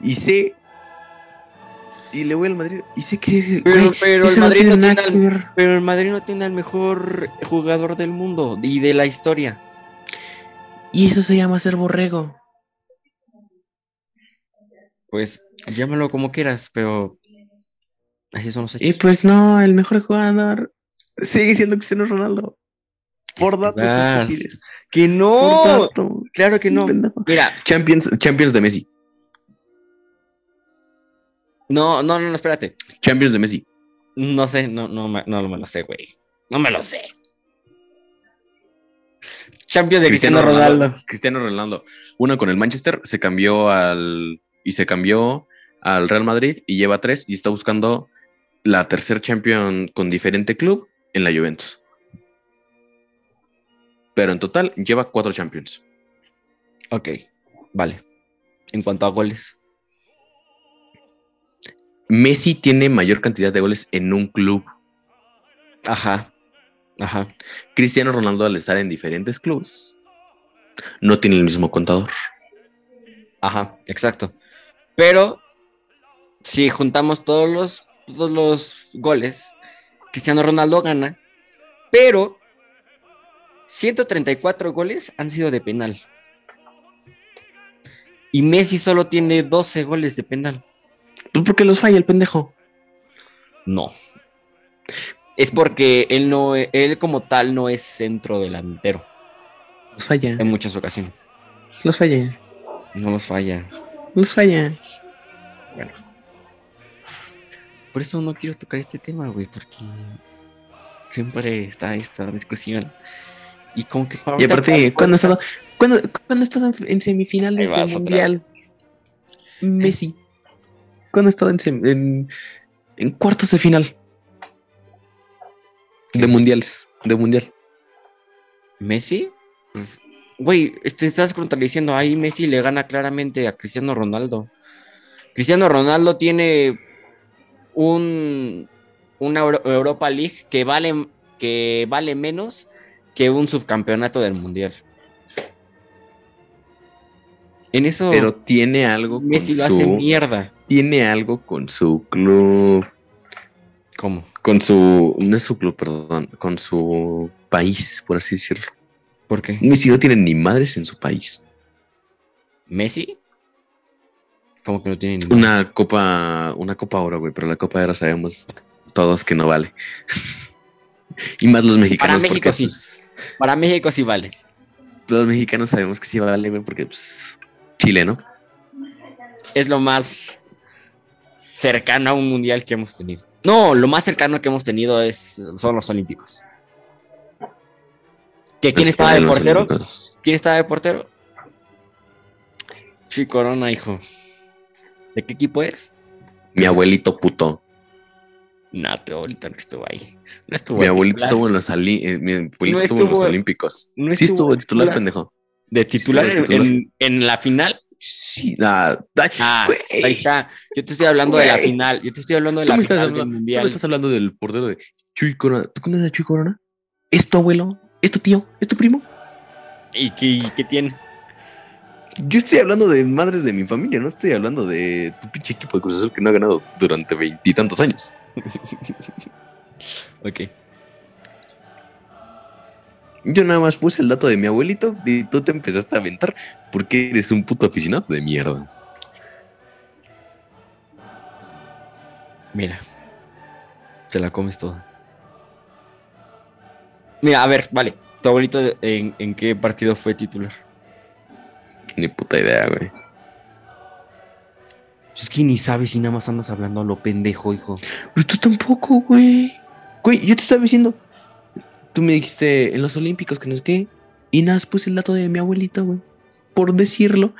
Y sé. Y le voy al Madrid. Y sé que. pero, güey, pero el no Madrid tiene no tiene al, pero el Madrid no tiene al mejor jugador del mundo y de la historia. Y eso se llama ser borrego. Pues llámalo como quieras, pero así son los hechos. Y pues no, el mejor jugador sigue siendo Cristiano Ronaldo. Por datos que Por no, claro que Sí, no. pendejo. Mira, Champions, Champions de Messi. no, no, no, no, espérate. Champions de Messi. No sé, no, no, me- no me lo sé, güey. No me lo sé. Champions de Cristiano, Ronaldo. Cristiano Ronaldo. Una con el Manchester, se cambió al. Y se cambió al Real Madrid y lleva tres y está buscando la tercer champion con diferente club en la Juventus. Pero en total lleva cuatro champions. Ok, vale. En cuanto a goles. Messi tiene mayor cantidad de goles en un club. Ajá. Ajá. Cristiano Ronaldo, al estar en diferentes clubes, no tiene el mismo contador. Ajá, exacto. Pero si juntamos todos los, todos los goles, Cristiano Ronaldo gana, pero 134 goles han sido de penal. Y Messi solo tiene 12 goles de penal. Pues porque los falla el pendejo. No. es porque él no, él como tal no es centro delantero Los falla. en muchas ocasiones. Los falla. No los falla. Los falla. Por eso no quiero tocar este tema, güey, porque siempre está esta discusión. Y como que Y aparte, cuando estaba, cuando, cuando estaba en- en semifinales del mundial, Messi. Cuando estaba en, sem- en, en cuartos de final. De mundiales. De mundial. ¿Messi? Pues, Güey, te estás contradiciendo. Ahí Messi le gana claramente a Cristiano Ronaldo. Cristiano Ronaldo tiene un una Euro- Europa League que vale, que vale menos que un subcampeonato del mundial. En eso Pero tiene algo con Messi lo su, hace mierda. Tiene algo con su club. ¿Cómo? Con su. No es su club, perdón. Con su país, por así decirlo. ¿Por qué? Messi no tiene ni madres en su país. ¿Messi? ¿Cómo que no tiene ni Una copa. Una copa oro, güey. Pero la copa oro sabemos todos que no vale. y más los mexicanos. Para México sí. pues, Para México sí vale. los mexicanos sabemos que sí vale, güey, porque pues. Chile, ¿no? Es lo más cercano a un mundial que hemos tenido. No, lo más cercano que hemos tenido es, son los Olímpicos. ¿Que ¿Quién estaba de portero? olímpicos. ¿Quién estaba de portero? Chuy Corona, hijo. ¿De qué equipo es? Mi abuelito puto. No, tu abuelito no estuvo ahí. No estuvo Mi abuelito titular. estuvo en los, eh, mi abuelito No estuvo en los estuvo- Olímpicos. no sí estuvo estuvo de titular, titular. pendejo. De titular, estuvo de en- titular. En, en la final. Sí, ah, ay, Ah, güey. ahí está. Yo te estoy hablando de la final. Yo te estoy hablando de la final hablando, del tú me mundial. estás hablando del portero de Chuy Corona. ¿Tú conoces a Chuy Corona? ¿Es tu abuelo? ¿Es tu tío? ¿Es tu primo? ¿Y qué, qué tiene? Yo estoy hablando de madres de mi familia, no estoy hablando de tu pinche equipo de Cruz Azul que no ha ganado durante veintitantos años. Ok. Yo nada más puse el dato de mi abuelito y tú te empezaste a aventar porque eres un puto aficionado de mierda. Mira. Te la comes toda. Mira, a ver, vale. ¿Tu abuelito en, en qué partido fue titular? Ni puta idea, güey. Es que ni sabes y nada más andas hablando a lo pendejo, hijo. Pero tú tampoco, güey. Güey, yo te estaba diciendo. Tú me dijiste en los Olímpicos que no es qué. Y nada, puse el dato de mi abuelito, güey. Por decirlo.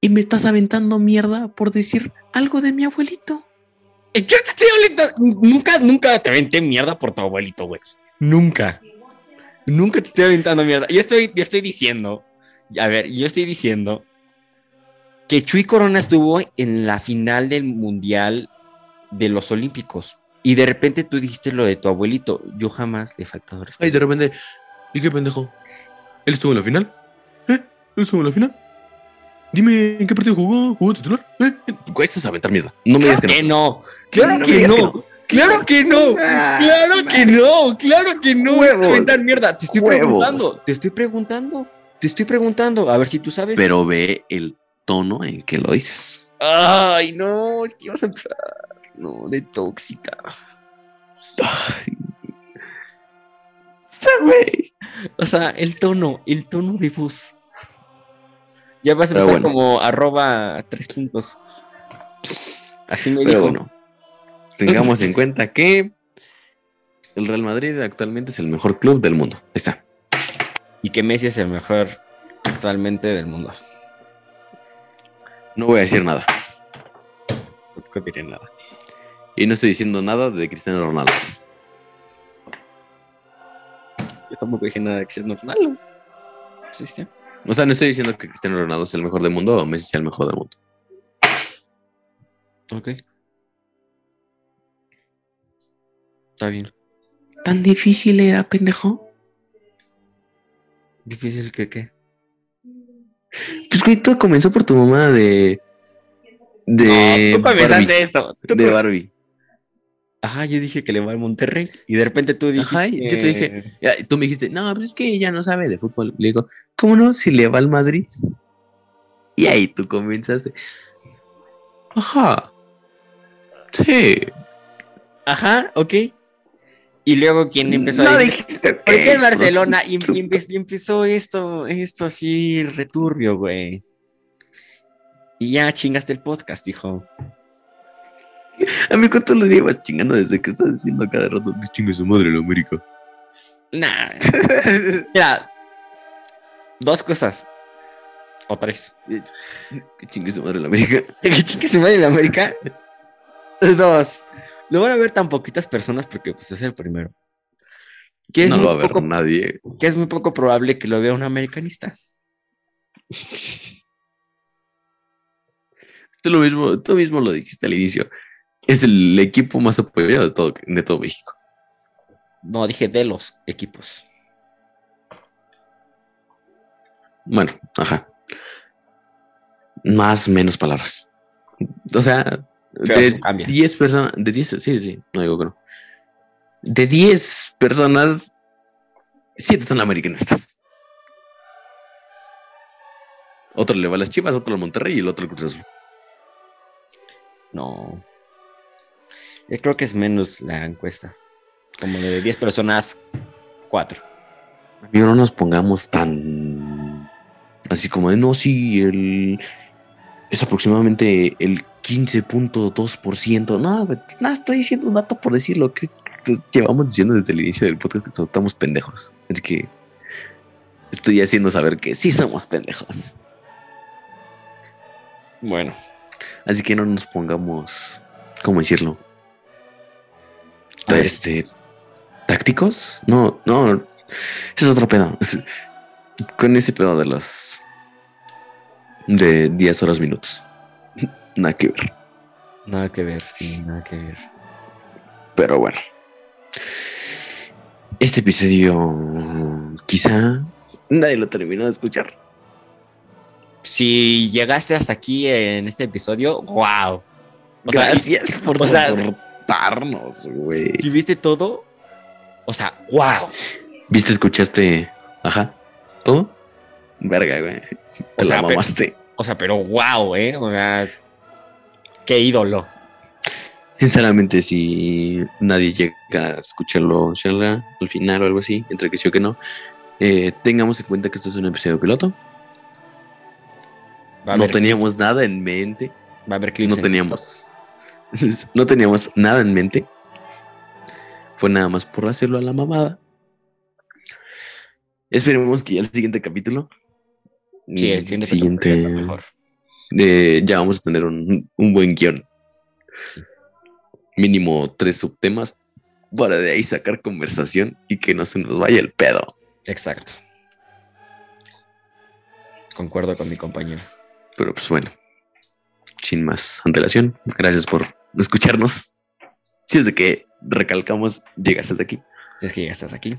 Y me estás aventando mierda por decir algo de mi abuelito. Yo te estoy hablando. Nunca, nunca te aventé mierda por tu abuelito, güey. Nunca. Nunca te estoy aventando mierda. Yo estoy, yo estoy diciendo. A ver, yo estoy diciendo que Chuy Corona estuvo en la final del Mundial de los Olímpicos. Y de repente tú dijiste lo de tu abuelito. Yo jamás le he faltado respeto. Ay, de repente. ¿Y qué pendejo? ¿Él estuvo en la final? ¿Eh? ¿Él estuvo en la final? Dime, ¿en qué partido jugó? ¿Jugó titular? ¿Eh? Esto es aventar mierda. No me digas que no. Claro que no. Claro que no. Claro que no. Claro que no. Aventar mierda. Te estoy preguntando. Te estoy preguntando. Te estoy preguntando. A ver si tú sabes. Pero ve el tono en que lo dices. Ay, no. Es que ibas a empezar. No, de tóxica. Ay. Güey. O sea, el tono. El tono de voz. Ya vas a empezar bueno. como arroba tres puntos. Así me Pero dijo. bueno, tengamos en cuenta que el Real Madrid actualmente es el mejor club del mundo. Ahí está. Y que Messi es el mejor actualmente del mundo. No voy a decir nada. Tampoco diré nada. Y no estoy diciendo nada de Cristiano Ronaldo. Yo tampoco dije nada de Cristiano Ronaldo. O sea, no estoy diciendo que Cristiano Ronaldo sea el mejor del mundo o Messi sea el mejor del mundo. Ok. Está bien. ¿Tan difícil era, pendejo? Difícil que qué. Pues güey, todo comenzó por tu mamá de. De. no, tú Barbie. comenzaste esto. Tú De Barbie. Ajá, yo dije que le va al Monterrey. Y de repente tú dijiste. Ajá, yo te dije- Ya, tú me dijiste, no, pues es que ella no sabe de fútbol. Le digo, ¿cómo no? Si le va al Madrid. Y ahí tú comenzaste. Ajá. Sí. Ajá, ok. Y luego, ¿quién empezó no a decir? dijiste ¿Por qué en Barcelona? Y, y empe- y empezó esto, esto así returbio, güey. Y ya chingaste el podcast, hijo. A mí cuánto lo llevas chingando desde que estás diciendo a cada rato que chingue su madre la América. Nah. Mira, dos cosas. O tres. que chingue su madre la América. ¿De que chingue su madre en América? Dos. Lo van a ver tan poquitas personas porque pues es el primero. Que es, no muy lo va a ver poco, nadie. que es muy poco probable que lo vea un americanista. Tú lo mismo, tú mismo lo dijiste al inicio. Es el equipo más apoyado de todo, de todo México. No, dije de los equipos. Bueno, ajá. Más, menos palabras. O sea, de cambia. 10 personas, de 10, sí, sí, no digo que no. De 10 personas, 7 son americanistas. Otro le va a las Chivas, otro al Monterrey y el otro al Cruz Azul. No. Yo creo que es menos la encuesta. Como de 10 personas, 4. Amigo, no nos pongamos tan así como de no, sí, el es aproximadamente el 15.2%. No, nada, estoy diciendo un dato por decirlo. Que, llevamos diciendo desde el inicio del podcast que estamos pendejos. Así que estoy haciendo saber que sí somos pendejos. Bueno, Así que no nos pongamos, ¿cómo decirlo? Este, tácticos? No, no, ese es otro pedo. Es- con ese pedo de los de 10 horas minutos. Nada que ver. nada que ver, sí, nada que ver. Pero bueno. Este episodio quizá nadie lo terminó de escuchar. Si llegaste hasta aquí en este episodio, wow. O sea, Gracias por sea, soportarnos, güey. si viste todo, o sea, wow. ¿Viste, escuchaste? Ajá. ¿Todo? Verga, güey. Te O sea, la pero- mamaste. O sea, pero wow, ¿eh? O sea, qué ídolo. Sinceramente, si nadie llega a escucharlo, inshallah, al final o algo así, entre que sí o que no, eh, tengamos en cuenta que esto es un episodio piloto. Va a No teníamos nada en mente. va a haber clips. No en teníamos. no teníamos nada en mente. Fue nada más por hacerlo a la mamada. Esperemos que ya el siguiente capítulo. Sí, el siguiente, capítulo está mejor. Eh, ya vamos a tener un, un buen guion. Sí. Mínimo tres subtemas para de ahí sacar conversación y que no se nos vaya el pedo. Exacto. Concuerdo con mi compañero. Pero pues bueno, sin más antelación, gracias por escucharnos. Si es de que recalcamos, llegas hasta aquí. Si es que ya estás aquí.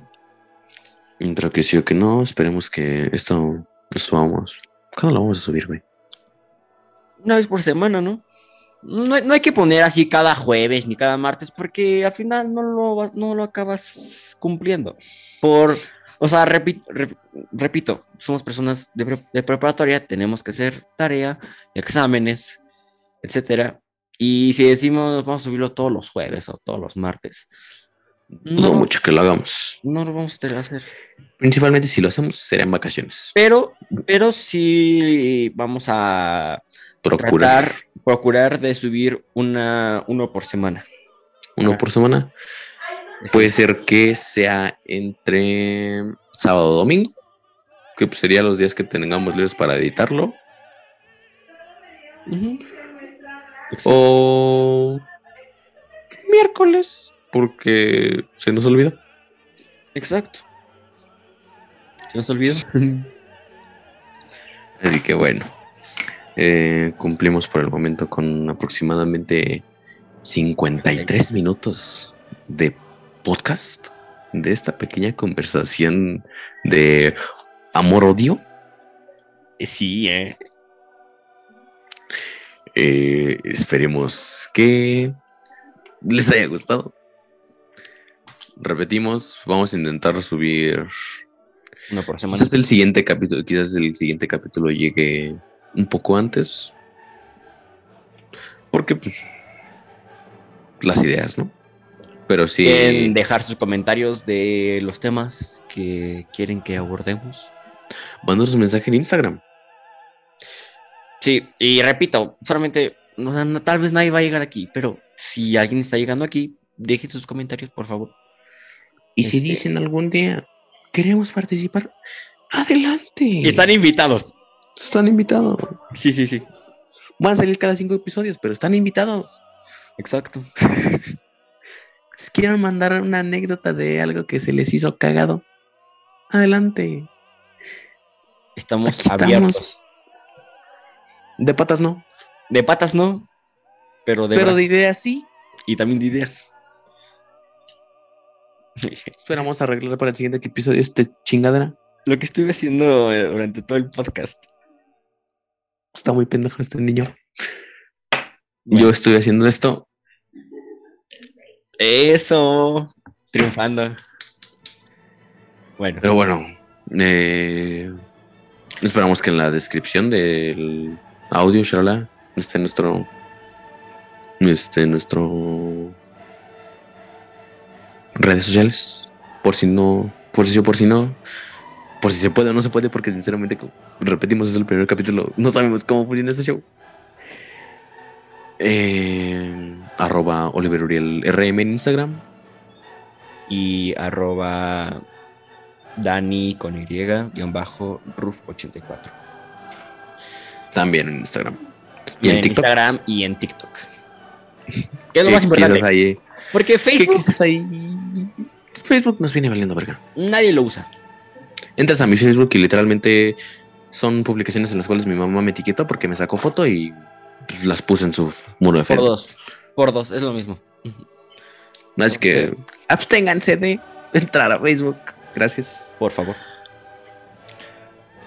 Entre que sí o que no, esperemos que esto lo subamos. ¿Cuándo lo vamos a subir, güey? Una vez por semana, ¿no? No, hay- no hay que poner así cada jueves ni cada martes porque al final no lo, no lo acabas cumpliendo. Por, o sea, repi- rep- repito, somos personas de, pre- de preparatoria, tenemos que hacer tarea, exámenes, etcétera. Y si decimos vamos a subirlo todos los jueves o todos los martes, No, no, mucho que lo hagamos. no lo vamos a hacer. Principalmente si lo hacemos, será en vacaciones. Pero, pero sí vamos a Procurar tratar, procurar de subir una, uno por semana. uno Ajá. por semana. Puede ser que sea entre sábado o domingo, que pues, serían los días que tengamos libres para editarlo. O miércoles, porque se nos olvidó. Exacto. Se nos olvidó. Así que bueno, eh, cumplimos por el momento con aproximadamente 53 minutos de podcast, de esta pequeña conversación de amor-odio. Sí, eh. Eh, esperemos que les haya gustado. Repetimos, vamos a intentar subir. Uno por semana. Quizás el siguiente capítulo, quizás el siguiente capítulo llegue un poco antes. Porque pues las ideas, ¿no? Pero sí. Pueden dejar sus comentarios de los temas que quieren que abordemos. Mándanos un mensaje en Instagram. Sí, y repito, solamente, no, no, tal vez nadie va a llegar aquí, pero si alguien está llegando aquí, dejen sus comentarios, por favor. Y si Este- dicen algún día, queremos participar, adelante. Y están invitados. Están invitados. Sí, sí, sí. Van a salir cada cinco episodios, pero están invitados. Exacto. Si quieren mandar una anécdota de algo que se les hizo cagado, adelante. Estamos Aquí estamos. abiertos. De patas no, De patas no, pero de, pero de ideas sí. y también de ideas. Esperamos arreglar para el siguiente episodio este chingadera. Lo que estuve haciendo eh, durante todo el podcast. Está muy pendejo este niño. Bueno. Yo estoy haciendo esto. Eso. Triunfando. Bueno, Pero bueno, eh, esperamos que en la descripción del audio, shalala, esté nuestro. Este, nuestro. Redes sociales. Por si no. Por si sí o por si no. Por si se puede o no se puede, porque sinceramente, como repetimos, es el primer capítulo. No sabemos cómo funciona este show. Eh, arroba Oliver Uriel RM en Instagram. y arroba Dani con Y, guion bajo, Ruf84. También en Instagram. Y en, en TikTok. Instagram y en TikTok. ¿Qué es lo ¿Qué más importante? ahí- Porque ¿Qué Facebook ahí? Facebook nos viene valiendo verga. nadie lo usa. Entras a mi Facebook y literalmente son publicaciones en las cuales mi mamá me etiquetó porque me sacó foto y pues, las puse en su muro de Por Facebook. dos. Por dos, es lo mismo. Así que Entonces, absténganse de entrar a Facebook. Gracias. por favor.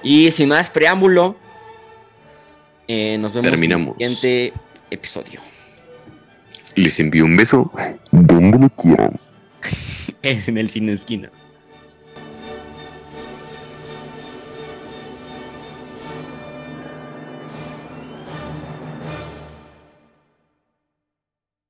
Y sin más preámbulo, eh, nos vemos Terminamos. en el siguiente episodio. Les envío un beso donde lo quieran. En el Cine Esquinas.